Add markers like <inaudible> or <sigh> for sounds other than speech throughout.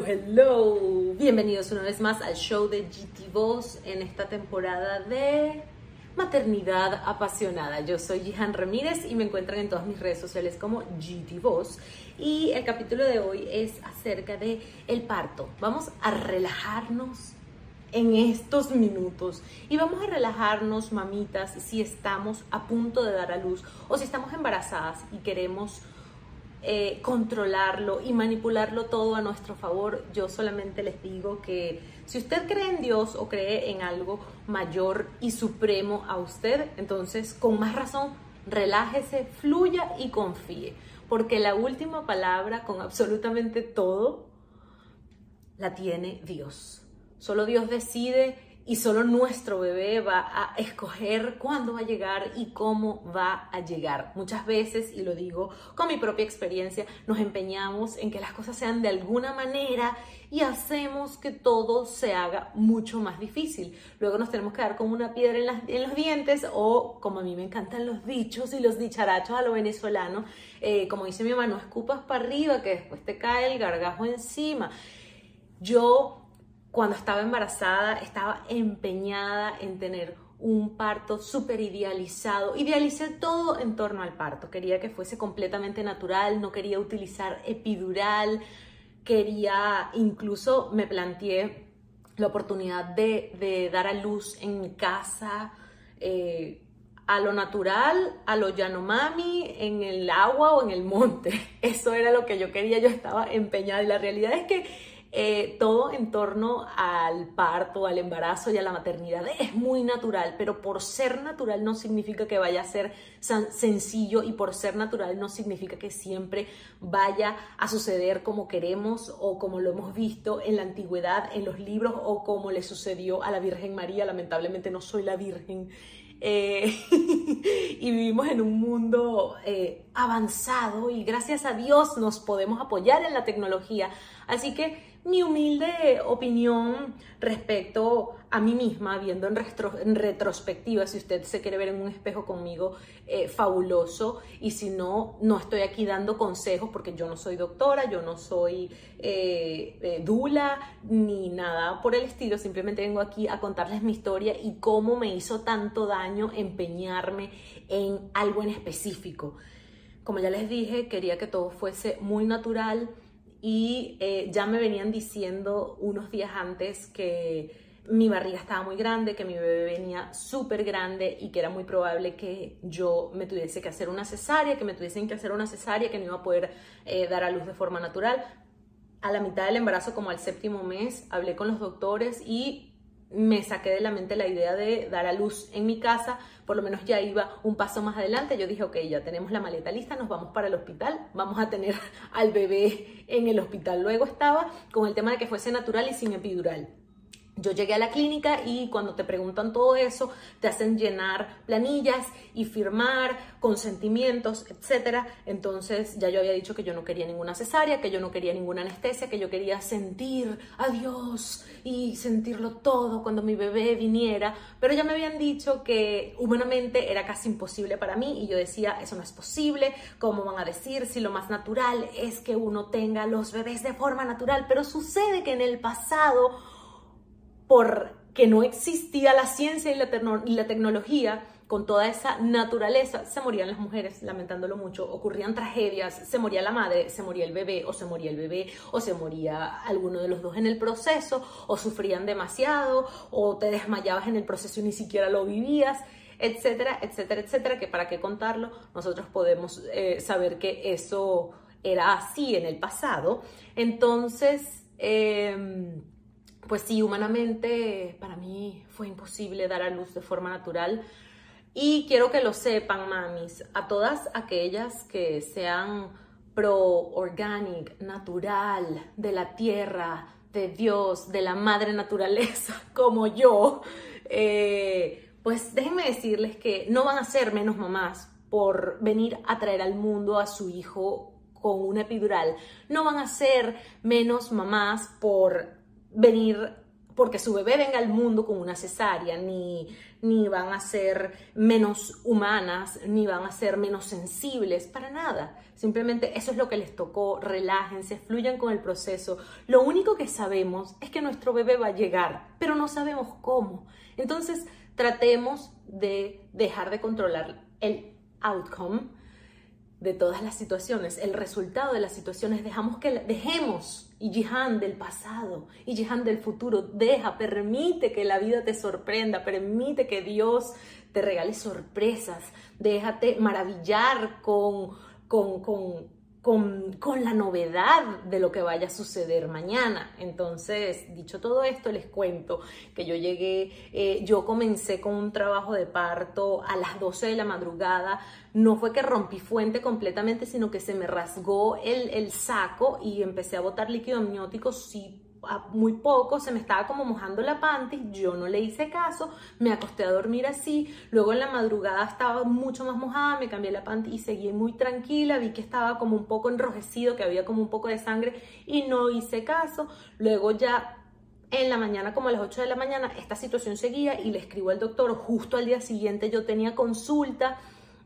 Hello. Bienvenidos una vez más al show de GT Voz en esta temporada de maternidad apasionada. Yo soy Jihan Ramírez y me encuentran en todas mis redes sociales como GT Voz. Y el capítulo de hoy es acerca de el parto. Vamos a relajarnos en estos minutos y vamos a relajarnos, mamitas, si estamos a punto de dar a luz o si estamos embarazadas y queremos eh, controlarlo y manipularlo todo a nuestro favor. Yo solamente les digo que si usted cree en Dios o cree en algo mayor y supremo a usted, entonces con más razón relájese, fluya y confíe, porque la última palabra con absolutamente todo la tiene Dios. Solo Dios decide y solo nuestro bebé va a escoger cuándo va a llegar y cómo va a llegar. Muchas veces, y lo digo con mi propia experiencia, nos empeñamos en que las cosas sean de alguna manera y hacemos que todo se haga mucho más difícil. Luego nos tenemos que dar como una piedra en, los dientes o, como a mí me encantan los dichos y los dicharachos a lo venezolano, eh, como dice mi mamá, no escupas para arriba que después te cae el gargajo encima. Yo cuando estaba embarazada estaba empeñada en tener un parto súper idealizado. Idealicé todo en torno al parto. Quería que fuese completamente natural, no quería utilizar epidural, quería, incluso me planteé la oportunidad de, dar a luz en mi casa. Eh, a lo natural, a lo Yanomami, en el agua o en el monte. <laughs> Eso era lo que yo quería, yo estaba empeñada y la realidad es que eh, todo en torno al parto, al embarazo y a la maternidad es muy natural, pero por ser natural no significa que vaya a ser sencillo y por ser natural no significa que siempre vaya a suceder como queremos o como lo hemos visto en la antigüedad, en los libros o como le sucedió a la Virgen María. Lamentablemente no soy la Virgen. Eh, <laughs> y vivimos en un mundo eh, avanzado y gracias a Dios nos podemos apoyar en la tecnología. Así que mi humilde opinión respecto a mí misma, viendo en, retrospectiva, si usted se quiere ver en un espejo conmigo, eh, fabuloso, y si no, no estoy aquí dando consejos porque yo no soy doctora, yo no soy eh, eh, dula, ni nada por el estilo, simplemente vengo aquí a contarles mi historia y cómo me hizo tanto daño empeñarme en algo en específico. Como ya les dije, quería que todo fuese muy natural, y eh, ya me venían diciendo unos días antes que mi barriga estaba muy grande, que mi bebé venía súper grande y que era muy probable que yo me tuviese que hacer una cesárea, que me tuviesen que hacer una cesárea, que no iba a poder eh, dar a luz de forma natural. A la mitad del embarazo, como al séptimo mes, hablé con los doctores y me saqué de la mente la idea de dar a luz en mi casa, por lo menos ya iba un paso más adelante, yo dije, ok, ya tenemos la maleta lista, nos vamos para el hospital, vamos a tener <laughs> al bebé en el hospital. Luego estaba con el tema de que fuese natural y sin epidural. Yo llegué a la clínica y cuando te preguntan todo eso, te hacen llenar planillas y firmar consentimientos, etcétera. Entonces ya yo había dicho que yo no quería ninguna cesárea, que yo no quería ninguna anestesia, que yo quería sentir a Dios y sentirlo todo cuando mi bebé viniera. Pero ya me habían dicho que humanamente era casi imposible para mí y yo decía, eso no es posible. ¿Cómo van a decir si lo más natural es que uno tenga los bebés de forma natural? Pero sucede que en el pasado porque no existía la ciencia y la, tecnología, con toda esa naturaleza, se morían las mujeres, lamentándolo mucho, ocurrían tragedias, se moría la madre, se moría el bebé, o se moría el bebé, o se moría alguno de los dos en el proceso, o sufrían demasiado, o te desmayabas en el proceso y ni siquiera lo vivías, etcétera, etcétera, etcétera, que para qué contarlo, nosotros podemos eh, saber que eso era así en el pasado. Entonces, eh, pues sí, humanamente para mí fue imposible dar a luz de forma natural. Y quiero que lo sepan, mamis, a todas aquellas que sean pro organic, natural, de la tierra, de Dios, de la madre naturaleza, <laughs> como yo, eh, pues déjenme decirles que no van a ser menos mamás por venir a traer al mundo a su hijo con una epidural. No van a ser menos mamás por venir porque su bebé venga al mundo con una cesárea, ni, ni van a ser menos humanas, ni van a ser menos sensibles, para nada. Simplemente eso es lo que les tocó, relájense, fluyan con el proceso. Lo único que sabemos es que nuestro bebé va a llegar, pero no sabemos cómo. Entonces, tratemos de dejar de controlar el outcome de todas las situaciones, el resultado de las situaciones, dejamos que dejemos y Jihan del pasado y Jihan del futuro, deja, permite que la vida te sorprenda, permite que Dios te regale sorpresas, déjate maravillar con, con, con con, la novedad de lo que vaya a suceder mañana. Entonces, dicho todo esto, les cuento que yo llegué, eh, yo comencé con un trabajo de parto a las 12 de la madrugada. No fue que rompí fuente completamente, sino que se me rasgó el, el saco y empecé a botar líquido amniótico. Sí muy poco, se me estaba como mojando la panty, yo no le hice caso, me acosté a dormir así, luego en la madrugada estaba mucho más mojada, me cambié la panty y seguí muy tranquila, vi que estaba como un poco enrojecido, que había como un poco de sangre y no hice caso, luego ya en la mañana, como a las 8 de la mañana, esta situación seguía y le escribo al doctor, justo al día siguiente yo tenía consulta,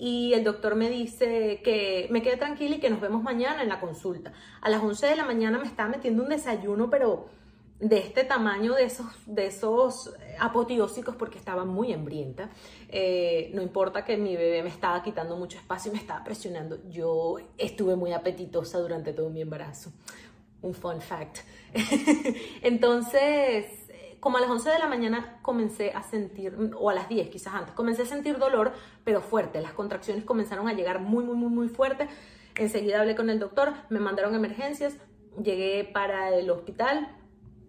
y el doctor me dice que me quede tranquila y que nos vemos mañana en la consulta. A las 11 de la mañana me estaba metiendo un desayuno, pero de este tamaño, de esos, de esos apoteósicos, porque estaba muy hambrienta. Eh, no importa que mi bebé me estaba quitando mucho espacio y me estaba presionando. Yo estuve muy apetitosa durante todo mi embarazo. Un fun fact. <laughs> Entonces, como a las 11 de la mañana comencé a sentir, o a las 10 quizás antes, comencé a sentir dolor, pero fuerte. Las contracciones comenzaron a llegar muy, muy, muy, muy fuerte. Enseguida hablé con el doctor, me mandaron emergencias, llegué para el hospital,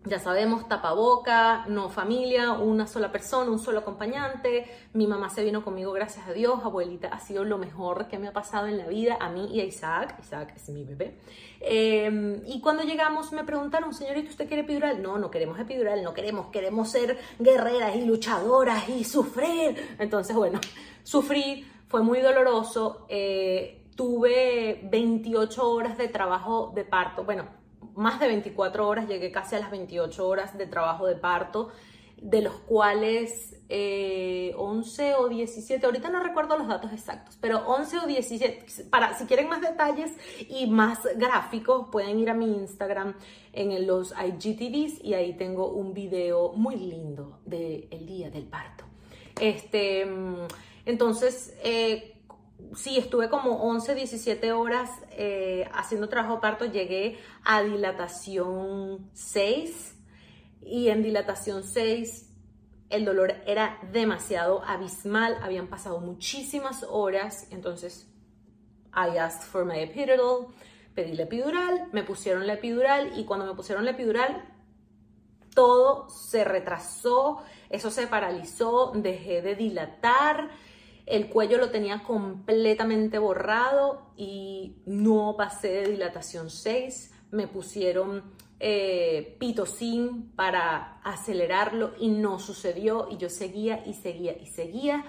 ya sabemos, tapaboca, no familia, una sola persona, un solo acompañante. Mi mamá se vino conmigo, gracias a Dios. Abuelita ha sido lo mejor que me ha pasado en la vida, a mí y a Isaac. Isaac es mi bebé. Em, y cuando llegamos me preguntaron, señorita, ¿usted quiere epidural? No, no queremos epidural, no queremos, queremos ser guerreras y luchadoras y sufrir. Entonces, bueno, <laughs> sufrí, fue muy doloroso. Eh, tuve 28 horas de trabajo de parto. Bueno, más de 24 horas, llegué casi a las 28 horas de trabajo de parto, de los cuales 11 eh, o 17, ahorita no recuerdo los datos exactos, pero 11 o 17, para, si quieren más detalles y más gráficos, pueden ir a mi Instagram en los IGTVs y ahí tengo un video muy lindo del día del parto. Este, mm, entonces, eh, sí, estuve como 11, 17 horas eh, haciendo trabajo parto, llegué a dilatación 6 y en dilatación 6 el dolor era demasiado abismal, habían pasado muchísimas horas, entonces I asked for my epidural, pedí la epidural, me pusieron la epidural y cuando me pusieron la epidural todo se retrasó, eso se paralizó, dejé de dilatar, el cuello lo tenía completamente borrado y no pasé de dilatación 6. Me pusieron eh, pitocin para acelerarlo y no sucedió y yo seguía y seguía y seguía.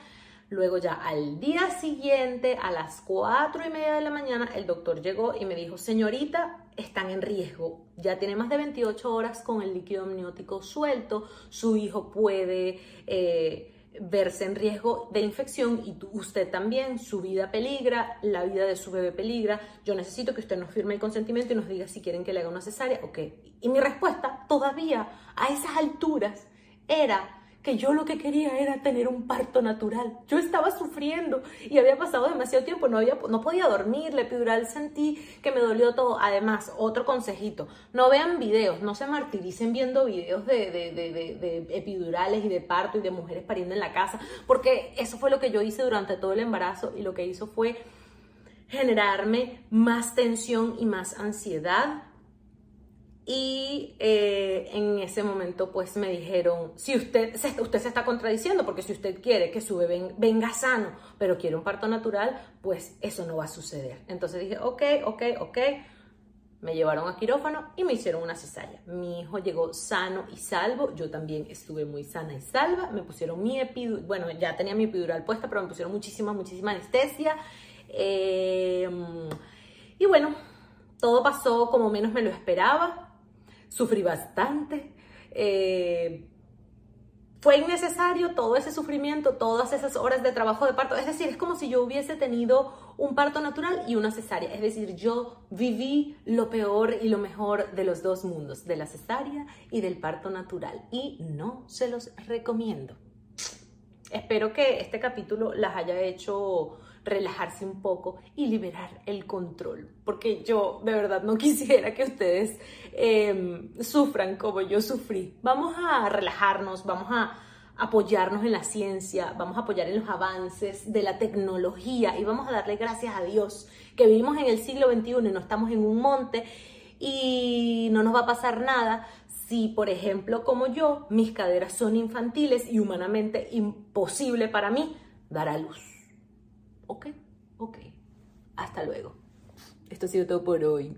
Luego ya al día siguiente, a las 4 y media de la mañana, el doctor llegó y me dijo, señorita, están en riesgo. Ya tiene más de 28 horas con el líquido amniótico suelto. Su hijo puede... Eh, verse en riesgo de infección y usted también, su vida peligra, la vida de su bebé peligra. Yo necesito que usted nos firme el consentimiento y nos diga si quieren que le haga una cesárea o qué. Y mi respuesta todavía a esas alturas era que yo lo que quería era tener un parto natural. Yo estaba sufriendo y había pasado demasiado tiempo, no, había, no podía dormir, la epidural sentí que me dolió todo. Además, otro consejito, no vean videos, no se martiricen viendo videos de, de, de, de, epidurales y de parto y de mujeres pariendo en la casa, porque eso fue lo que yo hice durante todo el embarazo y lo que hizo fue generarme más tensión y más ansiedad y eh, en ese momento pues me dijeron, si usted usted se está contradiciendo, porque si usted quiere que su bebé venga sano, pero quiere un parto natural, pues eso no va a suceder. Entonces dije, ok, ok, ok. Me llevaron a quirófano y me hicieron una cesárea. Mi hijo llegó sano y salvo. Yo también estuve muy sana y salva. Me pusieron mi epidural, bueno, ya tenía mi epidural puesta, pero me pusieron muchísima, muchísima anestesia. Em, y bueno, todo pasó como menos me lo esperaba sufrí bastante. eh, fue innecesario todo ese sufrimiento, todas esas horas de trabajo de parto. Es decir, es como si yo hubiese tenido un parto natural y una cesárea. Es decir, yo viví lo peor y lo mejor de los dos mundos, de la cesárea y del parto natural. Y no se los recomiendo. Espero que este capítulo las haya hecho relajarse un poco y liberar el control, porque yo de verdad no <laughs> quisiera que ustedes em, sufran como yo sufrí. Vamos a relajarnos, vamos a apoyarnos en la ciencia, vamos a apoyar en los avances de la tecnología y vamos a darle gracias a Dios que vivimos en el siglo XXI y no estamos en un monte y no nos va a pasar nada si, por ejemplo, como yo, mis caderas son infantiles y humanamente imposible para mí dar a luz. ¿Ok? Ok. Hasta luego. Esto ha sido todo por hoy.